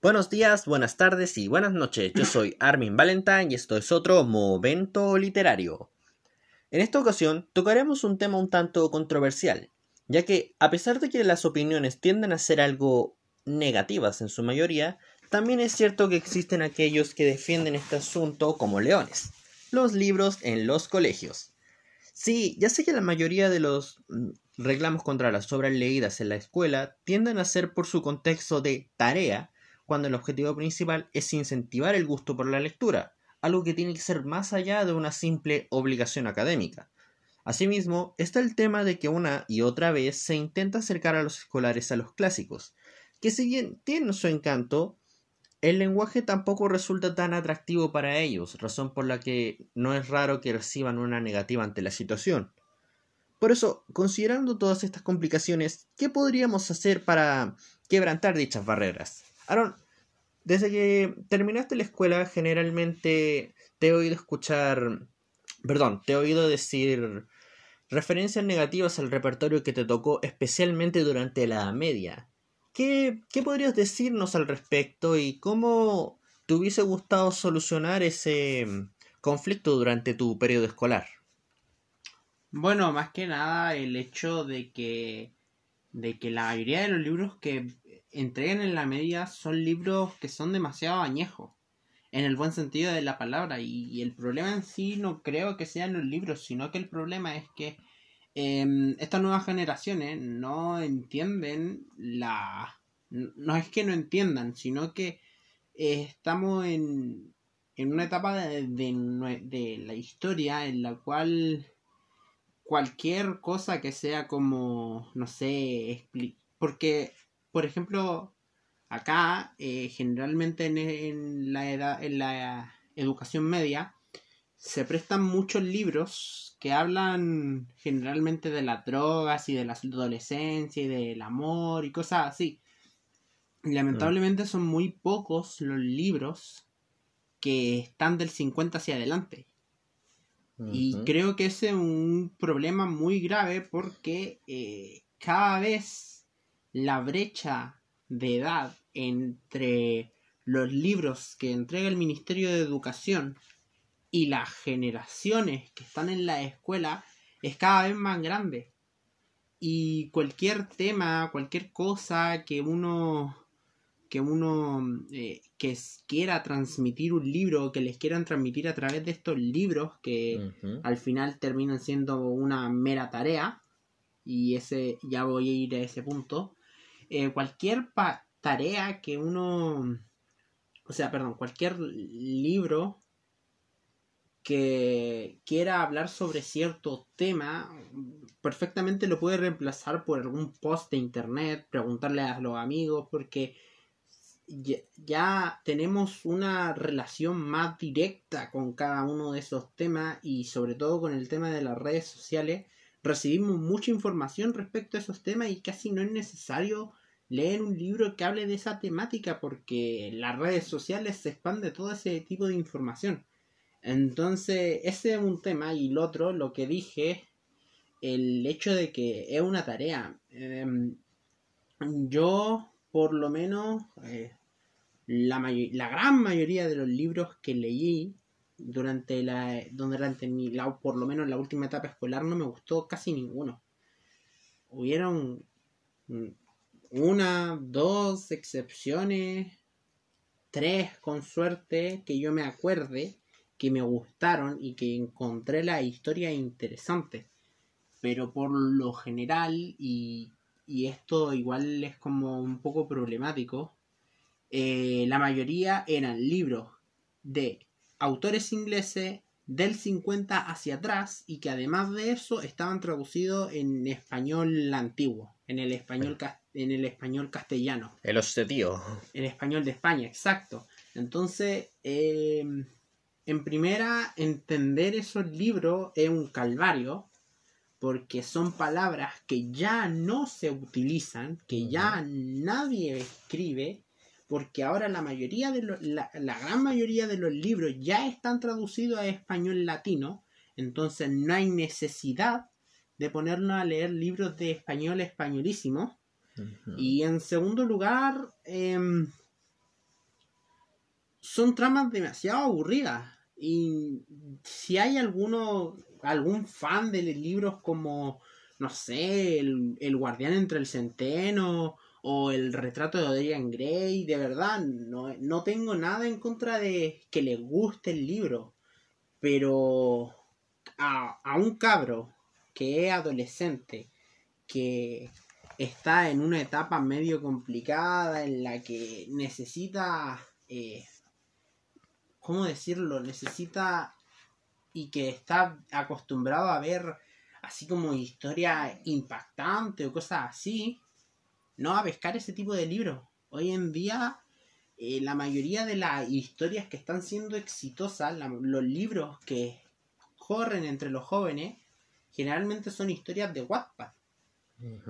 Buenos días, buenas tardes y buenas noches. Yo soy Armin Valentine y esto es otro Momento Literario. En esta ocasión tocaremos un tema un tanto controversial, ya que a pesar de que las opiniones tienden a ser algo negativas en su mayoría, también es cierto que existen aquellos que defienden este asunto como leones. Los libros en los colegios. Sí, ya sé que la mayoría de los mm, reclamos contra las obras leídas en la escuela tienden a ser por su contexto de tarea, cuando el objetivo principal es incentivar el gusto por la lectura, algo que tiene que ser más allá de una simple obligación académica. Asimismo, está el tema de que una y otra vez se intenta acercar a los escolares a los clásicos, que si bien tienen su encanto, el lenguaje tampoco resulta tan atractivo para ellos, razón por la que no es raro que reciban una negativa ante la situación. Por eso, considerando todas estas complicaciones, ¿qué podríamos hacer para quebrantar dichas barreras? Aaron, desde que terminaste la escuela, generalmente te he oído escuchar, perdón, te he oído decir referencias negativas al repertorio que te tocó especialmente durante la media. ¿Qué, ¿Qué podrías decirnos al respecto y cómo te hubiese gustado solucionar ese conflicto durante tu periodo escolar? Bueno, más que nada el hecho de que de que la mayoría de los libros que entregan en la media son libros que son demasiado añejos, en el buen sentido de la palabra, y, el problema en sí no creo que sean los libros, sino que el problema es que em, estas nuevas generaciones no entienden la... No es que no entiendan, sino que eh, estamos en, en una etapa de, de, de la historia en la cual cualquier cosa que sea como, no sé, porque, por ejemplo, acá, eh, generalmente en, la edad, en la educación media, se prestan muchos libros que hablan generalmente de las drogas y de la adolescencia y del amor y cosas así. Lamentablemente son muy pocos los libros que están del 50 hacia adelante. Y creo que ese es un problema muy grave porque eh, cada vez la brecha de edad entre los libros que entrega el Ministerio de Educación y las generaciones que están en la escuela es cada vez más grande. Y cualquier tema, cualquier cosa que uno que uno eh, que quiera transmitir un libro, que les quieran transmitir a través de estos libros que al final terminan siendo una mera tarea, y ese ya voy a ir a ese punto, eh, cualquier tarea que uno, o sea, perdón, cualquier libro que quiera hablar sobre cierto tema, perfectamente lo puede reemplazar por algún post de internet, preguntarle a los amigos, porque ya, tenemos una relación más directa con cada uno de esos temas y sobre todo con el tema de las redes sociales recibimos mucha información respecto a esos temas y casi no es necesario leer un libro que hable de esa temática porque las redes sociales se expande todo ese tipo de información. Entonces, ese es un tema y el otro, lo que dije, el hecho de que es una tarea. Em, yo, por lo menos, eh, la, la gran mayoría de los libros que leí durante la durante mi la, por lo menos la última etapa escolar no me gustó casi ninguno hubieron una dos excepciones tres con suerte que yo me acuerde que me gustaron y que encontré la historia interesante. Pero por lo general y, y esto igual es como un poco problemático eh, la mayoría eran libros de autores ingleses del 50 hacia atrás y que además de eso estaban traducidos en español antiguo, en el español, en el español castellano. El tío. El español de España, exacto. Entonces, em, en primera, entender esos libros es un calvario porque son palabras que ya no se utilizan, que ya nadie escribe porque ahora la mayoría de la, gran mayoría de los libros ya están traducidos a español latino, entonces no hay necesidad de ponernos a leer libros de español españolísimo. Y en segundo lugar, em, son tramas demasiado aburridas. Y si hay alguno, algún fan de libros como, no sé, el, el Guardián entre el Centeno o el retrato de Dorian Gray, de verdad, no, no tengo nada en contra de que le guste el libro. Pero a, a un cabro que es adolescente, que está en una etapa medio complicada en la que necesita, eh, ¿cómo decirlo? Necesita y que está acostumbrado a ver así como historia impactante o cosas así, no a pescar ese tipo de libros. Hoy en día eh, la mayoría de las historias que están siendo exitosas, los libros que corren entre los jóvenes, generalmente son historias de Wattpad.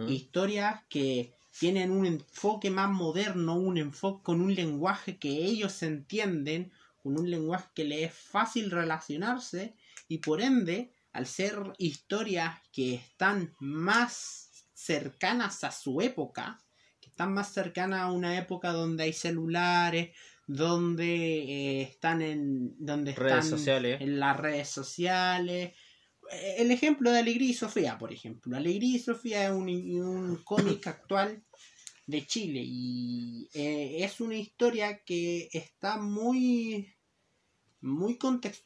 Historias que tienen un enfoque más moderno, un enfoque con un lenguaje que ellos entienden, con un lenguaje que les es fácil relacionarse y por ende, al ser historias que están más cercanas a su época, que están más cercanas a una época donde hay celulares, donde eh, están en donde redes sociales. en las redes sociales, el ejemplo de Alegría y Sofía, por ejemplo. Alegría y Sofía es un, un cómic actual de Chile y eh, es una historia que está muy, muy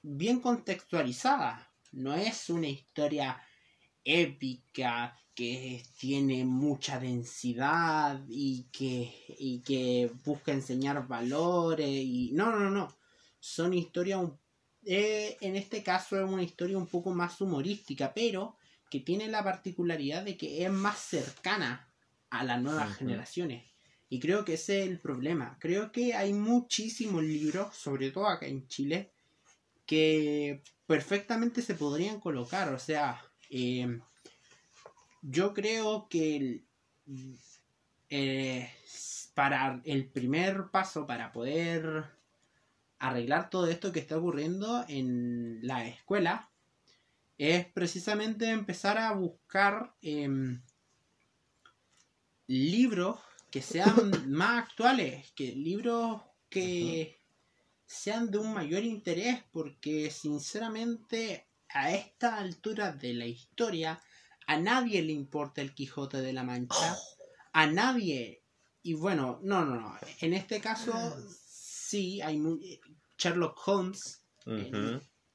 bien contextualizada. No es una historia épica que tiene mucha densidad y que, y que busca enseñar valores y no, no, no. Son historias un eh, en este caso es una historia un poco más humorística, pero que tiene la particularidad de que es más cercana a las nuevas generaciones. Y creo que ese es el problema. Creo que hay muchísimos libros, sobre todo acá en Chile, que perfectamente se podrían colocar. O sea, eh, yo creo que eh, para el primer paso, para poder arreglar todo esto que está ocurriendo en la escuela es precisamente empezar a buscar em, libros que sean más actuales, que libros que sean de un mayor interés, porque sinceramente a esta altura de la historia a nadie le importa el Quijote de la Mancha, a nadie, y bueno, no, no, no, en este caso sí, hay Sherlock Holmes.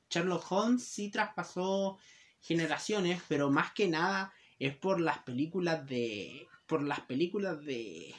Sherlock Holmes sí traspasó generaciones, pero más que nada es por las películas de. por las películas de.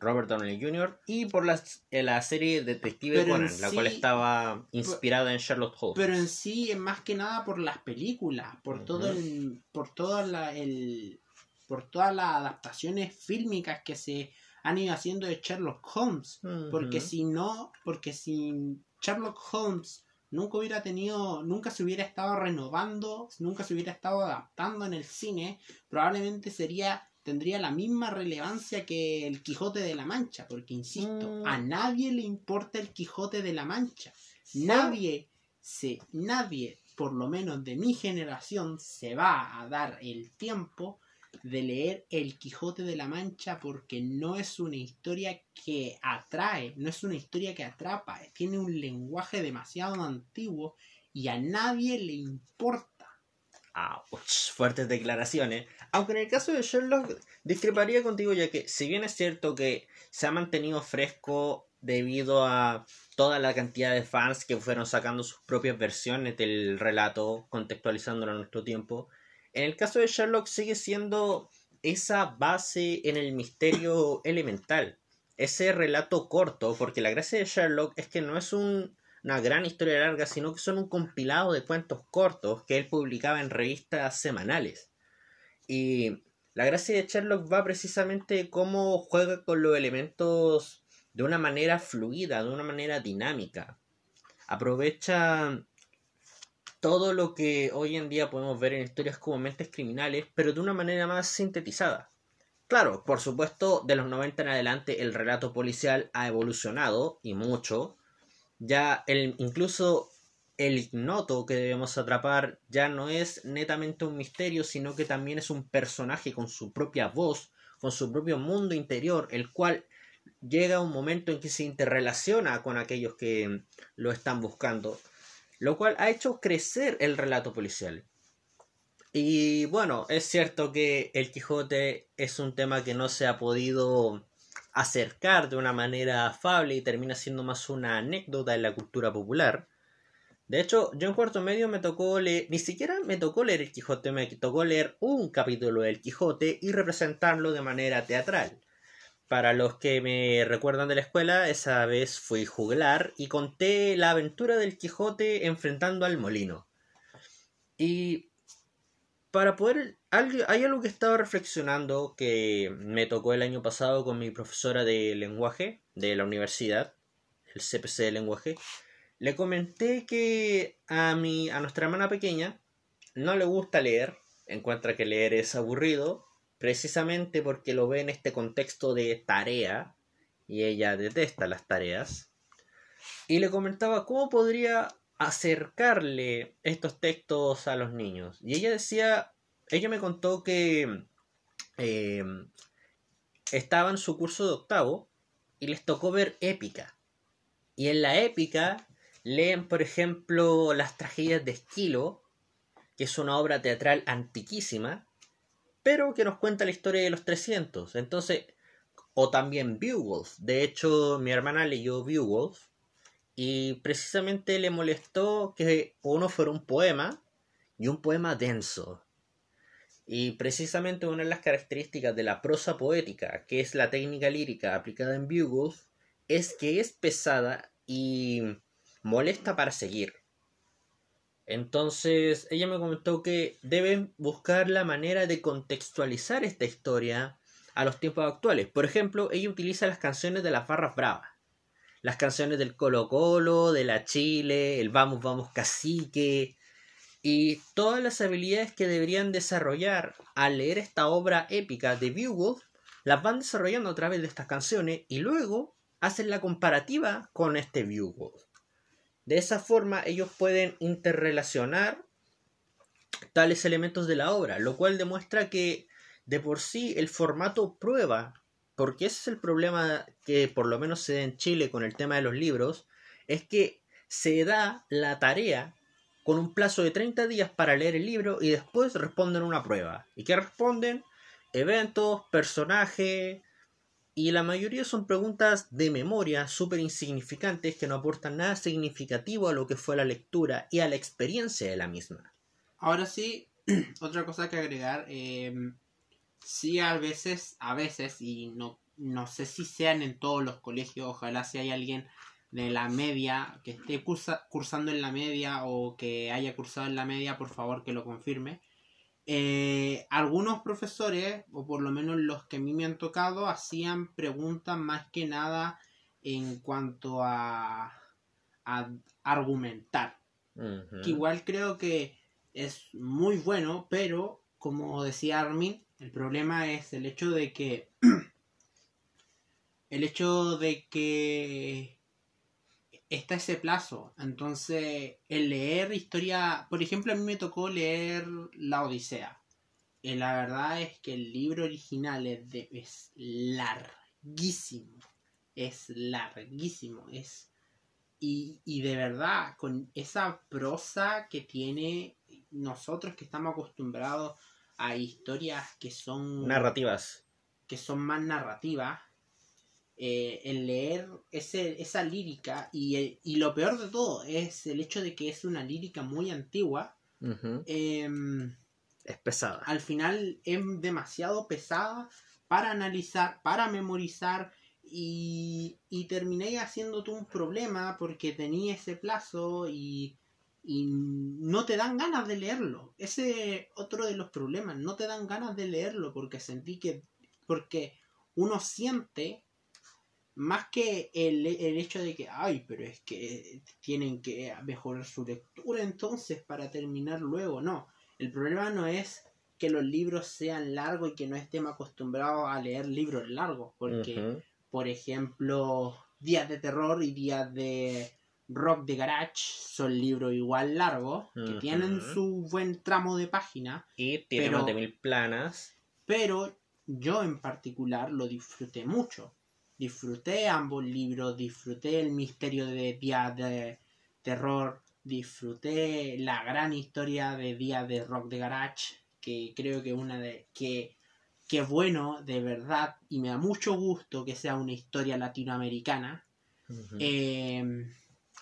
Robert Downey Jr. y por eh, la serie Detective Conan, la cual estaba inspirada en Sherlock Holmes. Pero en sí es más que nada por las películas, por todo el, por toda la, el, por todas las adaptaciones fílmicas que se han ido haciendo de Sherlock Holmes. Porque si no, porque si Sherlock Holmes nunca hubiera tenido, nunca se hubiera estado renovando, nunca se hubiera estado adaptando en el cine, probablemente sería tendría la misma relevancia que el Quijote de la Mancha, porque insisto, a mm. nadie le importa el Quijote de la Mancha. Nadie se nadie, por lo menos de mi generación, se va a dar el tiempo de leer El Quijote de la Mancha porque no es una historia que atrae, no es una historia que atrapa, tiene un lenguaje demasiado antiguo y a nadie le importa. Fuertes declaraciones. Aunque en el caso de Sherlock discreparía contigo ya que si bien es cierto que se ha mantenido fresco debido a toda la cantidad de fans que fueron sacando sus propias versiones del relato, contextualizándolo a nuestro tiempo, en el caso de Sherlock sigue siendo esa base en el misterio elemental, ese relato corto, porque la gracia de Sherlock es que no es una gran historia larga, sino que son un compilado de cuentos cortos que él publicaba en revistas semanales. Y la gracia de Sherlock va precisamente cómo juega con los elementos de una manera fluida, de una manera dinámica. Aprovecha todo lo que hoy en día podemos ver en historias como Mentes Criminales, pero de una manera más sintetizada. Claro, por supuesto, de los 90 en adelante el relato policial ha evolucionado y mucho. Ya el, incluso el ignoto que debemos atrapar ya no es netamente un misterio, sino que también es un personaje con su propia voz, con su propio mundo interior, el cual llega un momento en que se interrelaciona con aquellos que lo están buscando, lo cual ha hecho crecer el relato policial. Y bueno, es cierto que el Quijote es un tema que no se ha podido acercar de una manera afable y termina siendo más una anécdota en la cultura popular. De hecho, yo en cuarto medio me tocó leer, ni siquiera me tocó leer el Quijote, me tocó leer un capítulo del Quijote y representarlo de manera teatral. Para los que me recuerdan de la escuela, esa vez fui juglar y conté la aventura del Quijote enfrentando al molino. Y para poder... Hay algo que estaba reflexionando que me tocó el año pasado con mi profesora de lenguaje de la universidad, el CPC de lenguaje. Le comenté que a, mi, a nuestra hermana pequeña no le gusta leer, encuentra que leer es aburrido, precisamente porque lo ve en este contexto de tarea, y ella detesta las tareas. Y le comentaba cómo podría acercarle estos textos a los niños. Y ella decía, ella me contó que eh, estaba en su curso de octavo y les tocó ver épica. Y en la épica leen, por ejemplo, las tragedias de Esquilo, que es una obra teatral antiquísima, pero que nos cuenta la historia de los 300. Entonces, o también Beowulf. De hecho, mi hermana leyó Beowulf y precisamente le molestó que uno fuera un poema y un poema denso. Y precisamente una de las características de la prosa poética, que es la técnica lírica aplicada en Beowulf, es que es pesada y molesta para seguir. Entonces ella me comentó que deben buscar la manera de contextualizar esta historia a los tiempos actuales. Por ejemplo, ella utiliza las canciones de las barras bravas las canciones del Colo Colo, de la Chile, el Vamos Vamos Cacique y todas las habilidades que deberían desarrollar al leer esta obra épica de Beowulf las van desarrollando a través de estas canciones y luego hacen la comparativa con este Beowulf. De esa forma ellos pueden interrelacionar tales elementos de la obra, lo cual demuestra que de por sí el formato prueba porque ese es el problema que por lo menos se da en Chile con el tema de los libros, es que se da la tarea con un plazo de 30 días para leer el libro y después responden una prueba. ¿Y qué responden? Eventos, personaje, y la mayoría son preguntas de memoria súper insignificantes que no aportan nada significativo a lo que fue la lectura y a la experiencia de la misma. Ahora sí, otra cosa que agregar, eh, sí a veces, a veces, y no, no sé si sean en todos los colegios, ojalá si hay alguien de la media que esté cursando en la media o que haya cursado en la media, por favor que lo confirme. Eh, algunos profesores, o por lo menos los que a mí me han tocado, hacían preguntas más que nada en cuanto a, a argumentar. Que igual creo que es muy bueno, pero como decía Armin, el problema es el hecho de que. el hecho de que. Está ese plazo. Entonces, el leer historia. Por ejemplo, a mí me tocó leer La Odisea. Y la verdad es que el libro original es, de, es larguísimo. Es larguísimo. Es. Y, y de verdad, con esa prosa que tiene nosotros que estamos acostumbrados a historias que son... Narrativas. Que son más narrativas. Eh, el leer ese, esa lírica y, y, lo peor de todo es el hecho de que es una lírica muy antigua. Em, es pesada. Al final es demasiado pesada para analizar, para memorizar y, y terminé haciéndote un problema porque tenía ese plazo y y no te dan ganas de leerlo. Ese es otro de los problemas, no te dan ganas de leerlo porque sentí que, porque uno siente más que el, el hecho de que, ay, pero es que tienen que mejorar su lectura entonces para terminar luego, no. El problema no es que los libros sean largos y que no estemos acostumbrados a leer libros largos, porque, por ejemplo, Días de Terror y Días de Rock de Garage son libros igual largos, que tienen su buen tramo de página. Y tienen más de mil planas. Pero yo en particular lo disfruté mucho. Disfruté ambos libros, disfruté el misterio de Día de Terror, disfruté la gran historia de Día de Rock de Garage, que creo que una de que que bueno, de verdad, y me da mucho gusto que sea una historia latinoamericana. Em,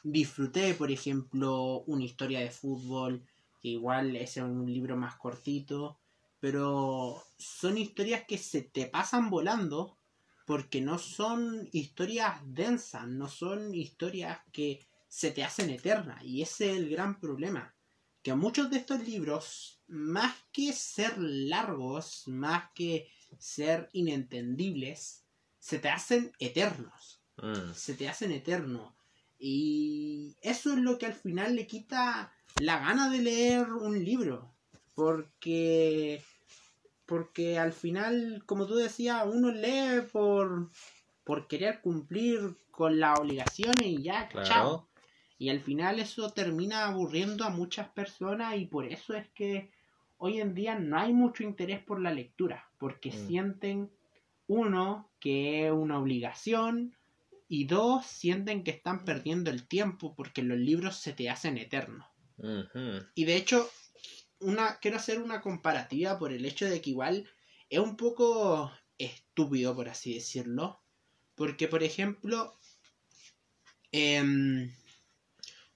disfruté, por ejemplo, una historia de fútbol, que igual es un libro más cortito, pero son historias que se te pasan volando porque no son historias densas, no son historias que se te hacen eternas, y ese es el gran problema que muchos de estos libros, más que ser largos, más que ser inentendibles, se te hacen eternos. Mm. Se te hacen eternos. Y eso es lo que al final le quita la gana de leer un libro. Porque. Porque al final, como tú decías, uno lee por. por querer cumplir con las obligaciones y ya, chao. Y al final eso termina aburriendo a muchas personas y por eso es que hoy en día no hay mucho interés por la lectura, porque mm. sienten, uno, que es una obligación, y dos, sienten que están perdiendo el tiempo porque los libros se te hacen eternos. Y de hecho, una, quiero hacer una comparativa por el hecho de que igual es un poco estúpido, por así decirlo, porque por ejemplo, eh,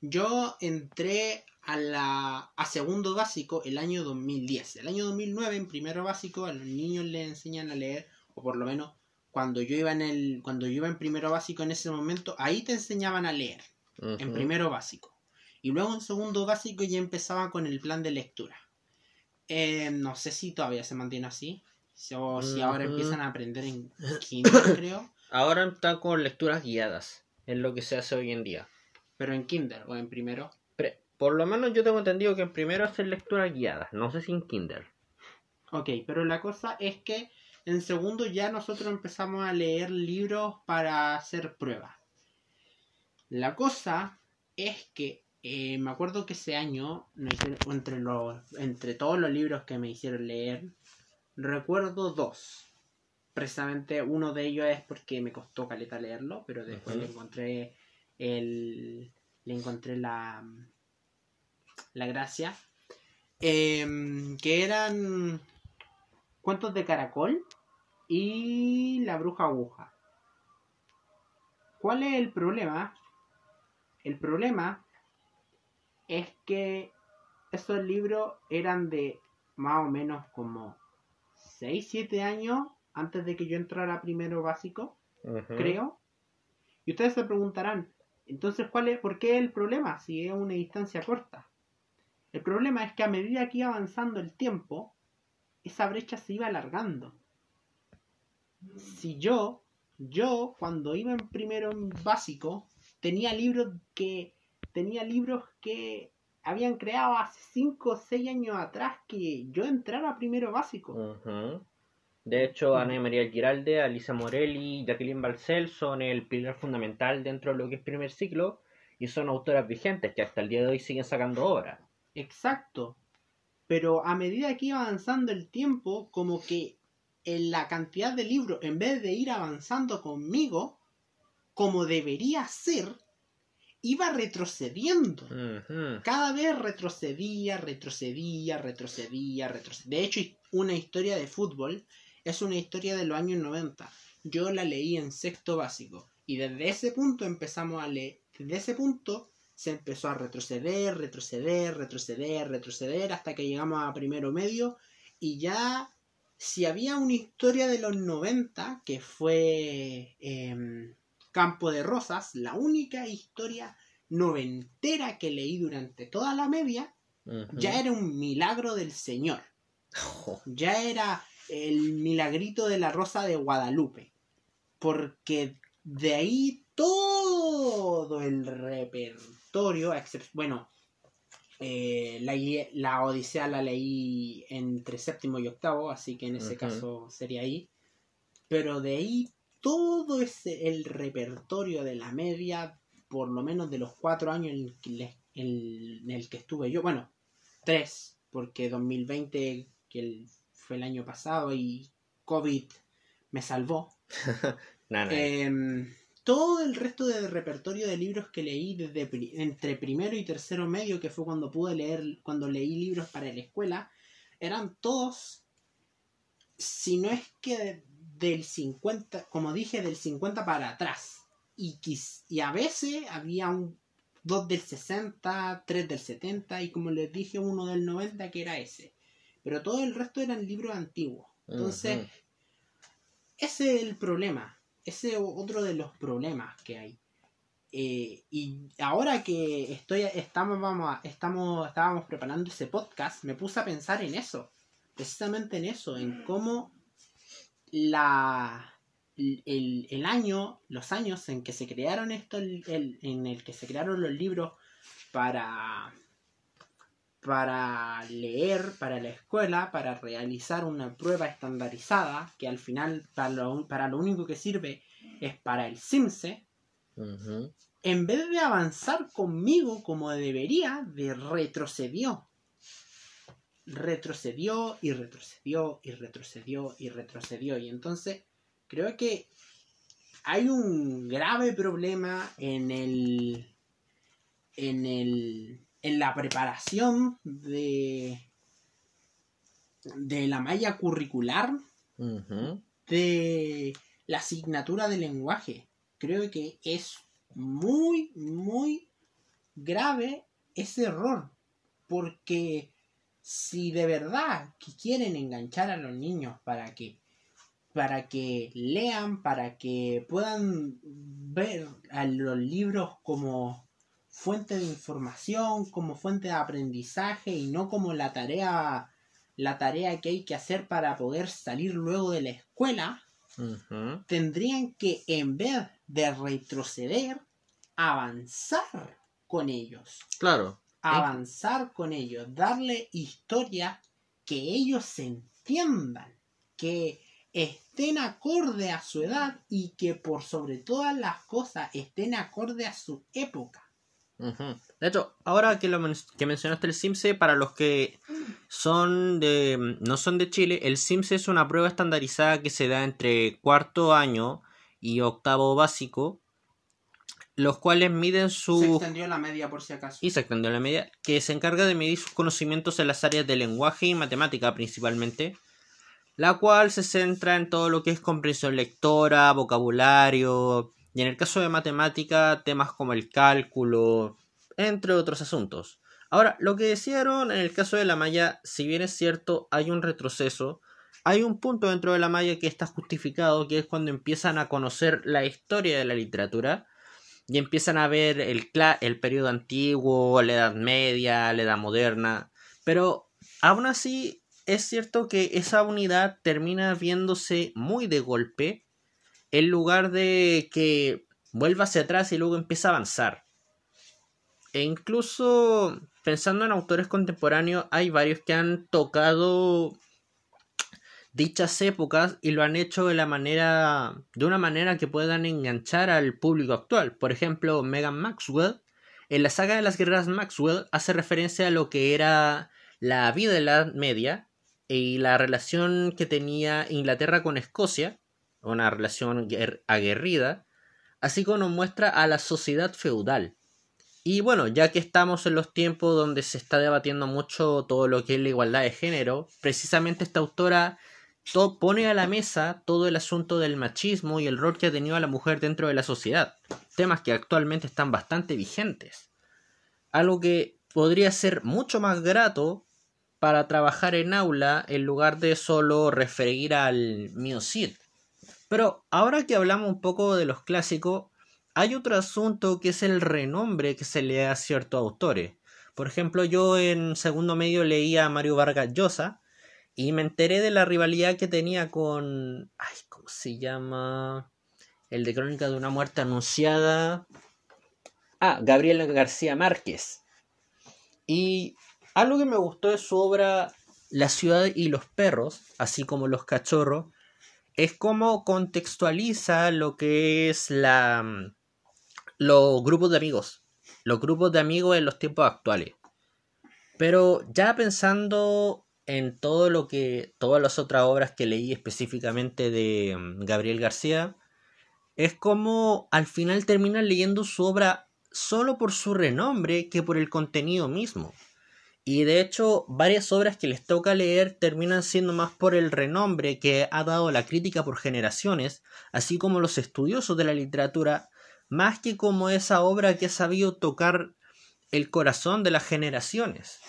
yo entré a la a segundo básico el año 2010. El año 2009 en primero básico a los niños les enseñan a leer o por lo menos cuando yo iba en el cuando yo iba en primero básico en ese momento ahí te enseñaban a leer en primero básico y luego en segundo básico ya empezaban con el plan de lectura. Eh, no sé si todavía se mantiene así o si ahora empiezan a aprender en quinto creo. Ahora están con lecturas guiadas, es lo que se hace hoy en día. Pero en Kinder o en primero. por lo menos yo tengo entendido que en primero hacen lecturas guiadas, no sé si en Kinder. Ok, pero la cosa es que en segundo ya nosotros empezamos a leer libros para hacer pruebas. La cosa es que eh, me acuerdo que ese año, entre, los, entre todos los libros que me hicieron leer, recuerdo dos. Precisamente uno de ellos es porque me costó caleta leerlo, pero después lo encontré el, le encontré la, la gracia, em, que eran cuentos de caracol y la bruja aguja. ¿Cuál es el problema? El problema es que esos libros eran de más o menos como 6, 7 años antes de que yo entrara primero básico, creo. Y ustedes se preguntarán, entonces, ¿cuál es, ¿por qué el problema si es una distancia corta? El problema es que a medida que iba avanzando el tiempo, esa brecha se iba alargando. Si yo, yo cuando iba en primero en básico, tenía libros que tenía libros que habían creado hace 5 o 6 años atrás que yo entrara primero básico. De hecho, Ana María Giralde, Alisa Morelli y Jacqueline Balcel son el pilar fundamental dentro de lo que es primer ciclo y son autoras vigentes que hasta el día de hoy siguen sacando obras. Exacto. Pero a medida que iba avanzando el tiempo, como que en la cantidad de libros, en vez de ir avanzando conmigo, como debería ser, iba retrocediendo. Cada vez retrocedía, retrocedía, retrocedía, retrocedía. De hecho, una historia de fútbol es una historia de los años 90. Yo la leí en sexto básico y desde ese punto empezamos a leer, desde ese punto se empezó a retroceder, retroceder, retroceder, retroceder hasta que llegamos a primero medio y ya si había una historia de los 90 que fue em, Campo de Rosas, la única historia noventera que leí durante toda la media, ya era un milagro del Señor. Ya era el milagrito de la Rosa de Guadalupe. Porque de ahí todo el repertorio, bueno, eh, la, la, Odisea la leí entre séptimo y octavo, así que en ese caso sería ahí. Pero de ahí todo ese, el repertorio de la media, por lo menos de los cuatro años en, en el que estuve yo, bueno, tres, porque 2020, que el fue el año pasado y COVID me salvó. Nah, nah. Todo el resto del repertorio de libros que leí desde pri- entre primero y tercero medio, que fue cuando pude leer, cuando leí libros para la escuela, eran todos, si no es que del 50, como dije, del 50 para atrás. Y, quis- y a veces había un, dos del 60, tres del 70 y como les dije uno del 90 que era ese. Pero todo el resto eran libros antiguos. Entonces, ese es el problema. Ese es otro de los problemas que hay. Eh, y ahora que estoy, estamos, vamos a- estamos, estábamos preparando ese podcast, me puse a pensar en eso. Precisamente en eso, en cómo la el, el año, los años en que se crearon esto, el- el- en el que se crearon los libros para para leer para la escuela, para realizar una prueba estandarizada, que al final para lo, para lo único que sirve es para el CIMSE, en vez de avanzar conmigo como debería, de retrocedió. Retrocedió y retrocedió y retrocedió y retrocedió. Y entonces creo que hay un grave problema en el. en el. En la preparación de. de la malla curricular de la asignatura de lenguaje. Creo que es muy, muy grave ese error. Porque si de verdad que quieren enganchar a los niños para que para que lean, para que puedan ver a los libros como fuente de información, como fuente de aprendizaje y no como la tarea la tarea que hay que hacer para poder salir luego de la escuela, tendrían que en vez de retroceder, avanzar con ellos, Claro. avanzar con ellos, darle historia que ellos se entiendan, que estén acorde a su edad y que por sobre todas las cosas estén acorde a su época. De hecho, ahora que, lo men- que mencionaste el CIMSE, para los que son de no son de Chile, el CIMSE es una prueba estandarizada que se da entre cuarto año y octavo básico, los cuales miden Se su extendió la media por si acaso. y se extendió la media, que se encarga de medir sus conocimientos en las áreas de lenguaje y matemática principalmente, la cual se centra en todo lo que es comprensión lectora, vocabulario, y en el caso de matemática, temas como el cálculo, entre otros asuntos. Ahora, lo que decían en el caso de la malla, si bien es cierto, hay un retroceso, hay un punto dentro de la malla que está justificado, que es cuando empiezan a conocer la historia de la literatura, y empiezan a ver el, el periodo antiguo, la edad media, la edad moderna, pero aún así es cierto que esa unidad termina viéndose muy de golpe en lugar de que vuelva hacia atrás y luego empieza a avanzar. E incluso pensando en autores contemporáneos, hay varios que han tocado dichas épocas y lo han hecho de la manera de una manera que puedan enganchar al público actual. Por ejemplo, Megan Maxwell en la saga de las guerras Maxwell hace referencia a lo que era la vida de la Edad Media y la relación que tenía Inglaterra con Escocia, una relación guer- aguerrida, así como nos muestra a la sociedad feudal. Y bueno, ya que estamos en los tiempos donde se está debatiendo mucho todo lo que es la igualdad de género, precisamente esta autora to- pone a la mesa todo el asunto del machismo y el rol que ha tenido la mujer dentro de la sociedad, temas que actualmente están bastante vigentes. Algo que podría ser mucho más grato para trabajar en aula en lugar de solo referir al mío Cid. Pero ahora que hablamos un poco de los clásicos, hay otro asunto que es el renombre que se le da a ciertos autores. Por ejemplo, yo en segundo medio leía a Mario Vargas Llosa y me enteré de la rivalidad que tenía con. Ay, ¿cómo se llama? El de Crónica de una muerte anunciada. Ah, Gabriel García Márquez. Y algo que me gustó de su obra La ciudad y los perros, así como los cachorros, es cómo contextualiza lo que es la mm, los grupos de amigos, los grupos de amigos en los tiempos actuales. Pero ya pensando en todo lo que todas las otras obras que leí específicamente de mm, Gabriel García es como al final terminan leyendo su obra solo por su renombre que por el contenido mismo. Y de hecho, varias obras que les toca leer terminan siendo más por el renombre que ha dado la crítica por generaciones, así como los estudiosos de la literatura, más que como esa obra que ha sabido tocar el corazón de las generaciones.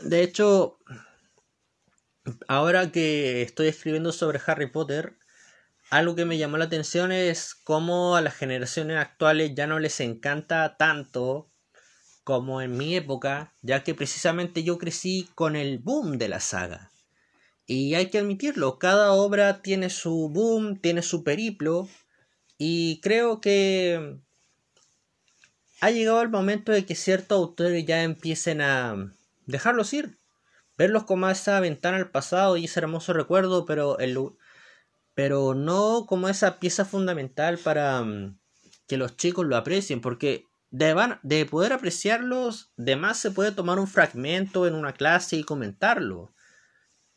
De hecho, ahora que estoy escribiendo sobre Harry Potter, algo que me llamó la atención es cómo a las generaciones actuales ya no les encanta tanto como en mi época, ya que precisamente yo crecí con el boom de la saga. Y hay que admitirlo, cada obra tiene su boom, tiene su periplo, y creo que ha llegado el momento de que ciertos autores ya empiecen a dejarlos ir, verlos como esa ventana al pasado y ese hermoso recuerdo, pero el, pero no como esa pieza fundamental para mm, que los chicos lo aprecien, porque de, de poder apreciarlos, de más se puede tomar un fragmento en una clase y comentarlo,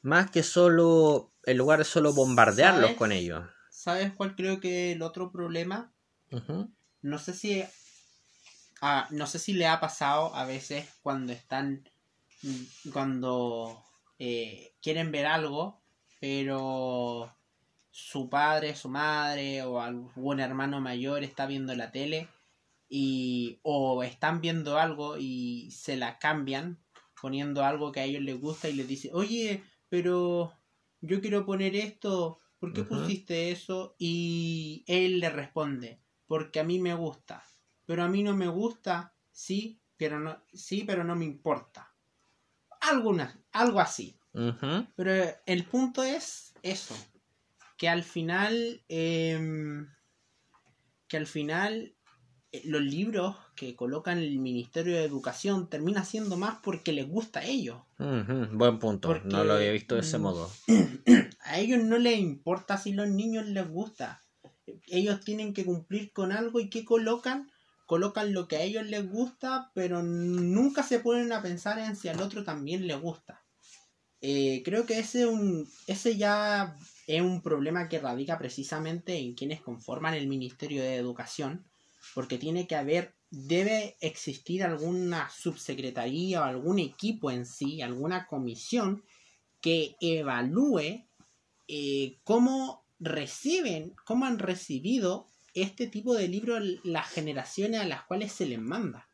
más que solo, en lugar de solo bombardearlos con ellos. ¿Sabes cuál creo que el otro problema? No sé si ah, no sé si le ha pasado a veces cuando están mm, cuando eh, quieren ver algo, pero su padre, su madre o algún hermano mayor está viendo la tele y o están viendo algo y se la cambian poniendo algo que a ellos les gusta y les dice, oye, pero yo quiero poner esto, ¿por qué pusiste eso? Y él le responde, porque a mí me gusta, pero a mí no me gusta, sí, pero no, sí, pero no me importa. Alguna, algo así. Pero el punto es eso, que al final, em, que al final los libros que colocan el Ministerio de Educación termina siendo más porque les gusta a ellos. Buen punto, no lo había visto de ese mm, modo. A ellos no les importa si los niños les gusta. Ellos tienen que cumplir con algo y ¿qué colocan? Colocan lo que a ellos les gusta, pero nunca se ponen a pensar en si al otro también le gusta. Eh, creo que ese, un, ese ya es un problema que radica precisamente en quienes conforman el Ministerio de Educación, porque tiene que haber, debe existir alguna subsecretaría o algún equipo en sí, alguna comisión que evalúe eh, cómo reciben, cómo han recibido este tipo de libros las generaciones a las cuales se les manda.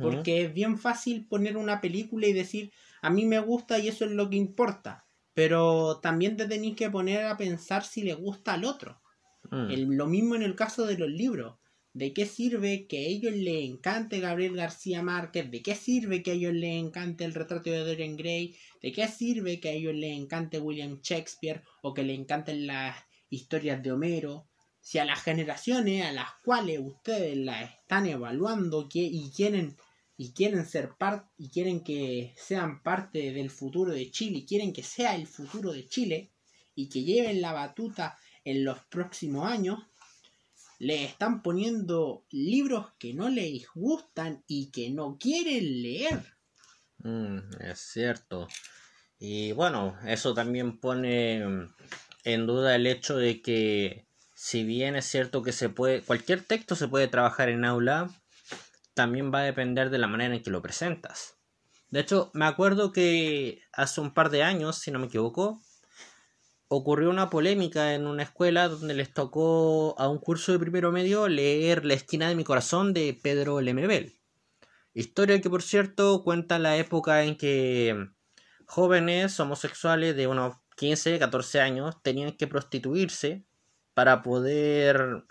Porque es bien fácil poner una película y decir, a mí me gusta y eso es lo que importa. Pero también te tenéis que poner a pensar si le gusta al otro. Mm. lo mismo en el caso de los libros. ¿De qué sirve que a ellos les encante Gabriel García Márquez? ¿De qué sirve que a ellos les encante el retrato de Dorian Gray? ¿De qué sirve que a ellos les encante William Shakespeare o que les encanten las historias de Homero? Si a las generaciones a las cuales ustedes las están evaluando y quieren y quieren ser parte y quieren que sean parte del futuro de Chile y quieren que sea el futuro de Chile y que lleven la batuta en los próximos años, le están poniendo libros que no les gustan y que no quieren leer. Mm, es cierto. Y bueno, eso también pone en duda el hecho de que si bien es cierto que se puede, cualquier texto se puede trabajar en aula, también va a depender de la manera en que lo presentas. De hecho, me acuerdo que hace un par de años, si no me equivoco, ocurrió una polémica en una escuela donde les tocó a un curso de primero medio leer La esquina de mi corazón de Pedro Lemebel. Historia que, por cierto, cuenta la época en que jóvenes homosexuales de unos 15, 14 años tenían que prostituirse para poder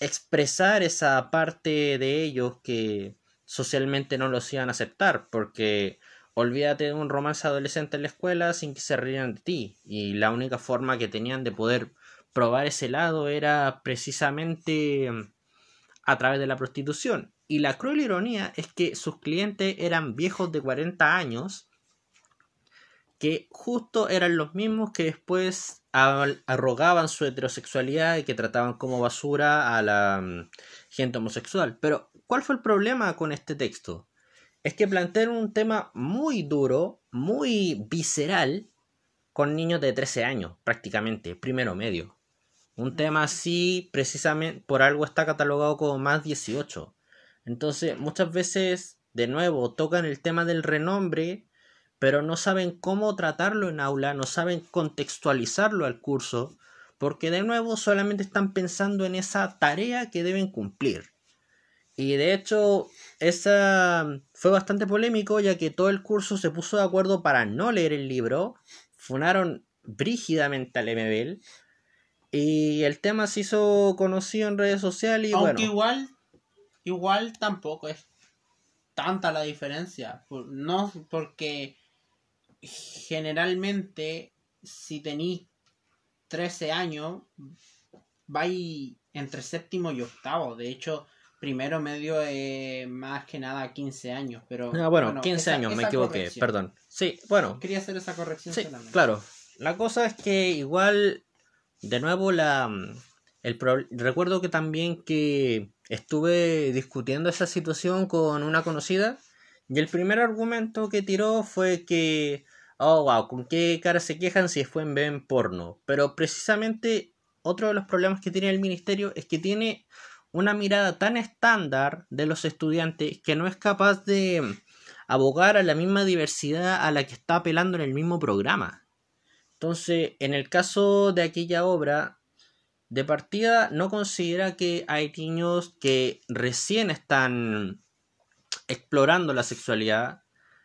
expresar esa parte de ellos que socialmente no los iban a aceptar, porque olvídate de un romance adolescente en la escuela sin que se rían de ti, y la única forma que tenían de poder probar ese lado era precisamente mm, a través de la prostitución. Y la cruel ironía es que sus clientes eran viejos de 40 años que justo eran los mismos que después arrogaban su heterosexualidad y que trataban como basura a la mm, gente homosexual. Pero, ¿cuál fue el problema con este texto? Es que plantean un tema muy duro, muy visceral, con niños de 13 años, prácticamente, primero medio. Un tema así, precisamente, por algo está catalogado como más 18. Entonces, muchas veces, de nuevo, tocan el tema del renombre, pero no saben cómo tratarlo en aula, no saben contextualizarlo al curso, porque de nuevo solamente están pensando en esa tarea que deben cumplir. Y de hecho, esa fue bastante polémico, ya que todo el curso se puso de acuerdo para no leer el libro, funaron brígidamente al MBL, y el tema se hizo conocido en redes sociales y Aunque igual, igual tampoco es tanta la diferencia. No porque generalmente si tenéis 13 años, vais entre séptimo y octavo. De hecho, primero medio es más que nada 15 años. Pero, ah, bueno, 15 años, me equivoqué, perdón. Sí, bueno. Quería hacer esa corrección sí, Claro, la cosa es que igual, de nuevo, la el recuerdo que también que estuve discutiendo esa situación con una conocida y el primer argumento que tiró fue que oh, wow, ¿con qué cara se quejan si después ven porno? Pero precisamente otro de los problemas que tiene el ministerio es que tiene una mirada tan estándar de los estudiantes que no es capaz de abogar a la misma diversidad a la que está apelando en el mismo programa. Entonces, en el caso de aquella obra, de partida no considera que hay niños que recién están explorando la sexualidad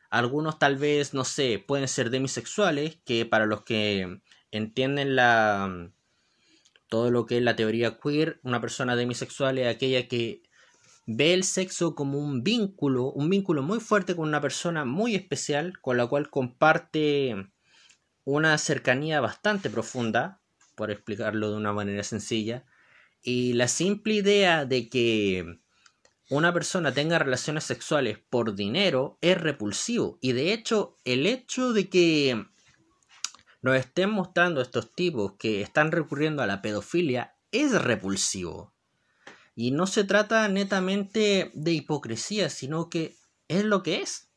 algunos tal vez, no sé, pueden ser demisexuales, que para los que entienden la todo lo que es la teoría queer, una persona demisexual es aquella que ve el sexo como un vínculo, un vínculo muy fuerte con una persona muy especial, con la cual comparte una cercanía bastante profunda, por explicarlo de una manera sencilla, y la simple idea de que una persona tenga relaciones sexuales por dinero es repulsivo. Y de hecho, el hecho de que nos estén mostrando estos tipos que están recurriendo a la pedofilia es repulsivo. Y no se trata netamente de hipocresía, sino que es lo que es.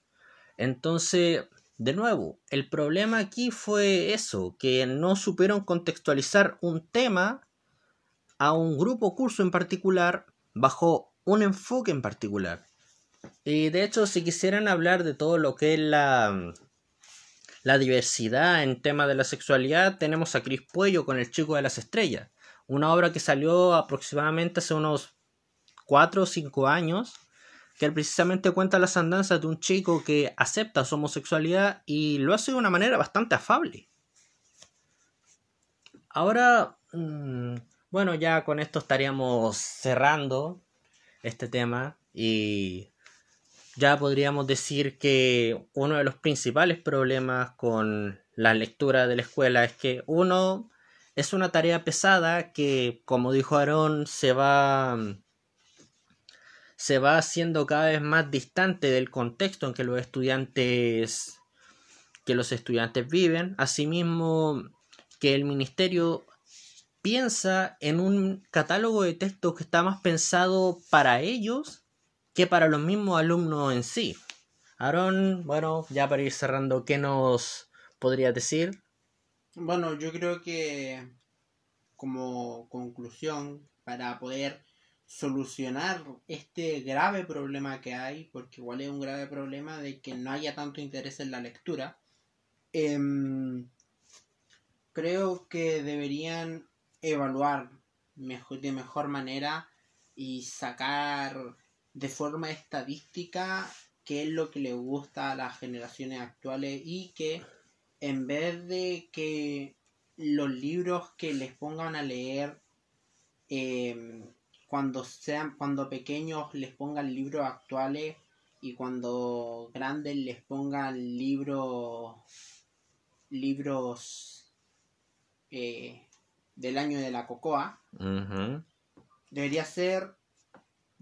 Entonces, de nuevo, el problema aquí fue eso, que no supieron contextualizar un tema a un grupo curso en particular bajo un enfoque en particular. Y de hecho, si quisieran hablar de todo lo que es la, la diversidad en tema de la sexualidad, tenemos a Cris Puello con El Chico de las Estrellas, una obra que salió aproximadamente hace unos 4 o 5 años, que precisamente cuenta las andanzas de un chico que acepta su homosexualidad y lo hace de una manera bastante afable. Ahora, mm, bueno, ya con esto estaríamos cerrando este tema y ya podríamos decir que uno de los principales problemas con la lectura de la escuela es que uno es una tarea pesada que como dijo Aarón se va se va haciendo cada vez más distante del contexto en que los estudiantes que los estudiantes viven. Asimismo que el ministerio piensa en un catálogo de textos que está más pensado para ellos que para los mismos alumnos en sí. Aaron, bueno, ya para ir cerrando, ¿qué nos podrías decir? Bueno, yo creo que como conclusión, para poder solucionar este grave problema que hay, porque igual es un grave problema de que no haya tanto interés en la lectura, em, creo que deberían evaluar mejor, de mejor manera y sacar de forma estadística qué es lo que le gusta a las generaciones actuales y que en vez de que los libros que les pongan a leer em, cuando sean cuando pequeños les pongan libros actuales y cuando grandes les pongan libros libros eh, del año de la cocoa, debería ser,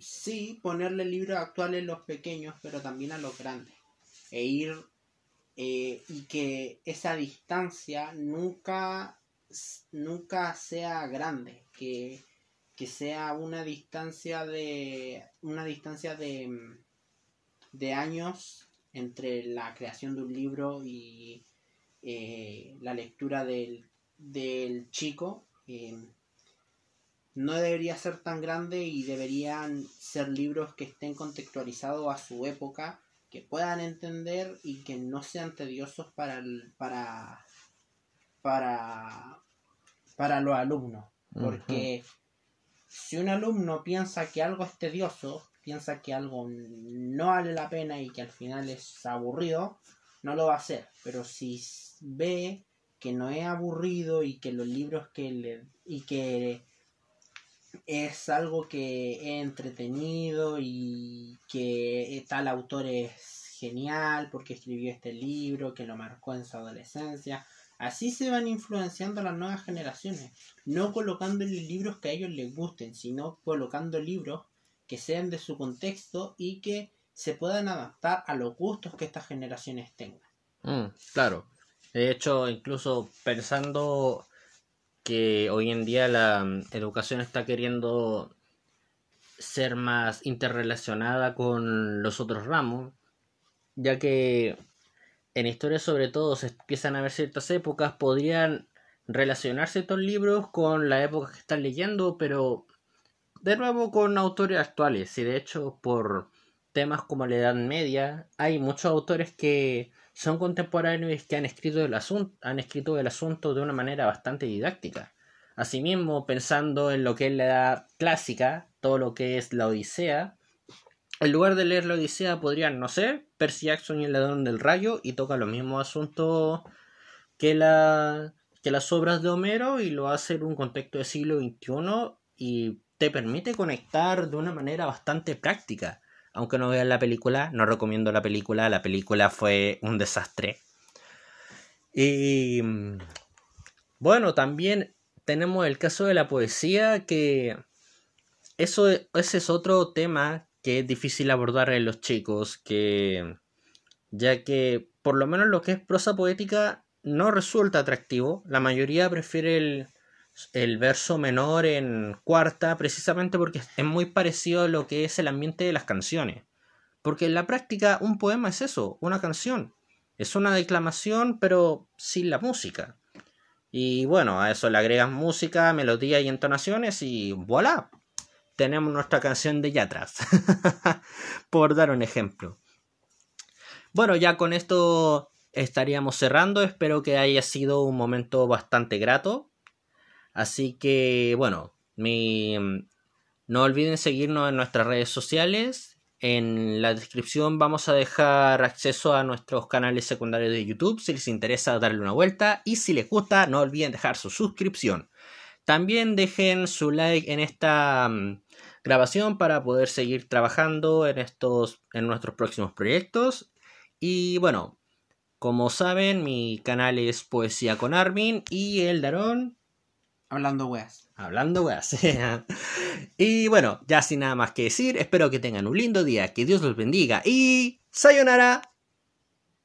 sí, ponerle libros actuales a los pequeños, pero también a los grandes. E ir eh, y que esa distancia nunca, nunca sea grande, que, que sea una distancia de, una distancia de, de años entre la creación de un libro y eh, la lectura del, del chico eh, no debería ser tan grande y deberían ser libros que estén contextualizados a su época, que puedan entender y que no sean tediosos para para para para los alumnos, porque si un alumno piensa que algo es tedioso, piensa que algo no vale la pena y que al final es aburrido, no lo va a hacer. Pero si ve que no es aburrido y que los libros que le y que es algo que es entretenido y que tal autor es genial porque escribió este libro, que lo marcó en su adolescencia. Así se van influenciando las nuevas generaciones, no colocándole libros que a ellos les gusten, sino colocando libros que sean de su contexto y que se puedan adaptar a los gustos que estas generaciones tengan. Mm, claro. De hecho, incluso pensando que hoy en día la mm, educación está queriendo ser más interrelacionada con los otros ramos, ya que en historia sobre todo se empiezan a ver ciertas épocas, podrían relacionarse estos libros con la época que están leyendo, pero de nuevo con autores actuales, y de hecho por temas como la Edad Media hay muchos autores que son contemporáneos que han escrito el asunto, han escrito el asunto de una manera bastante didáctica. Asimismo, pensando en lo que es la edad clásica, todo lo que es la Odisea, en lugar de leer la Odisea podrían, no sé, Percy Jackson y el ladrón del rayo y toca los mismos asuntos que, la, que las obras de Homero y lo hace en un contexto del siglo XXI y te permite conectar de una manera bastante práctica aunque no vean la película, no recomiendo la película, la película fue un desastre. Y bueno, también tenemos el caso de la poesía, que eso, ese es otro tema que es difícil abordar en los chicos, que ya que por lo menos lo que es prosa poética no resulta atractivo, la mayoría prefiere el, el verso menor en cuarta precisamente porque es muy parecido a lo que es el ambiente de las canciones. Porque en la práctica un poema es eso, una canción. Es una declamación pero sin la música. Y bueno, a eso le agregas música, melodía y entonaciones y voilà. Tenemos nuestra canción de Yatras. Por dar un ejemplo. Bueno, ya con esto estaríamos cerrando. Espero que haya sido un momento bastante grato. Así que, bueno, no olviden seguirnos en nuestras redes sociales. En la descripción vamos a dejar acceso a nuestros canales secundarios de YouTube si les interesa darle una vuelta y si les gusta no olviden dejar su suscripción. También dejen su like en esta mm, grabación para poder seguir trabajando en estos en nuestros próximos proyectos y bueno, como saben, mi canal es Poesía con Armin y el Darón Hablando weas. Hablando weas. y bueno, ya sin nada más que decir, espero que tengan un lindo día, que Dios los bendiga y... ¡Sayonara!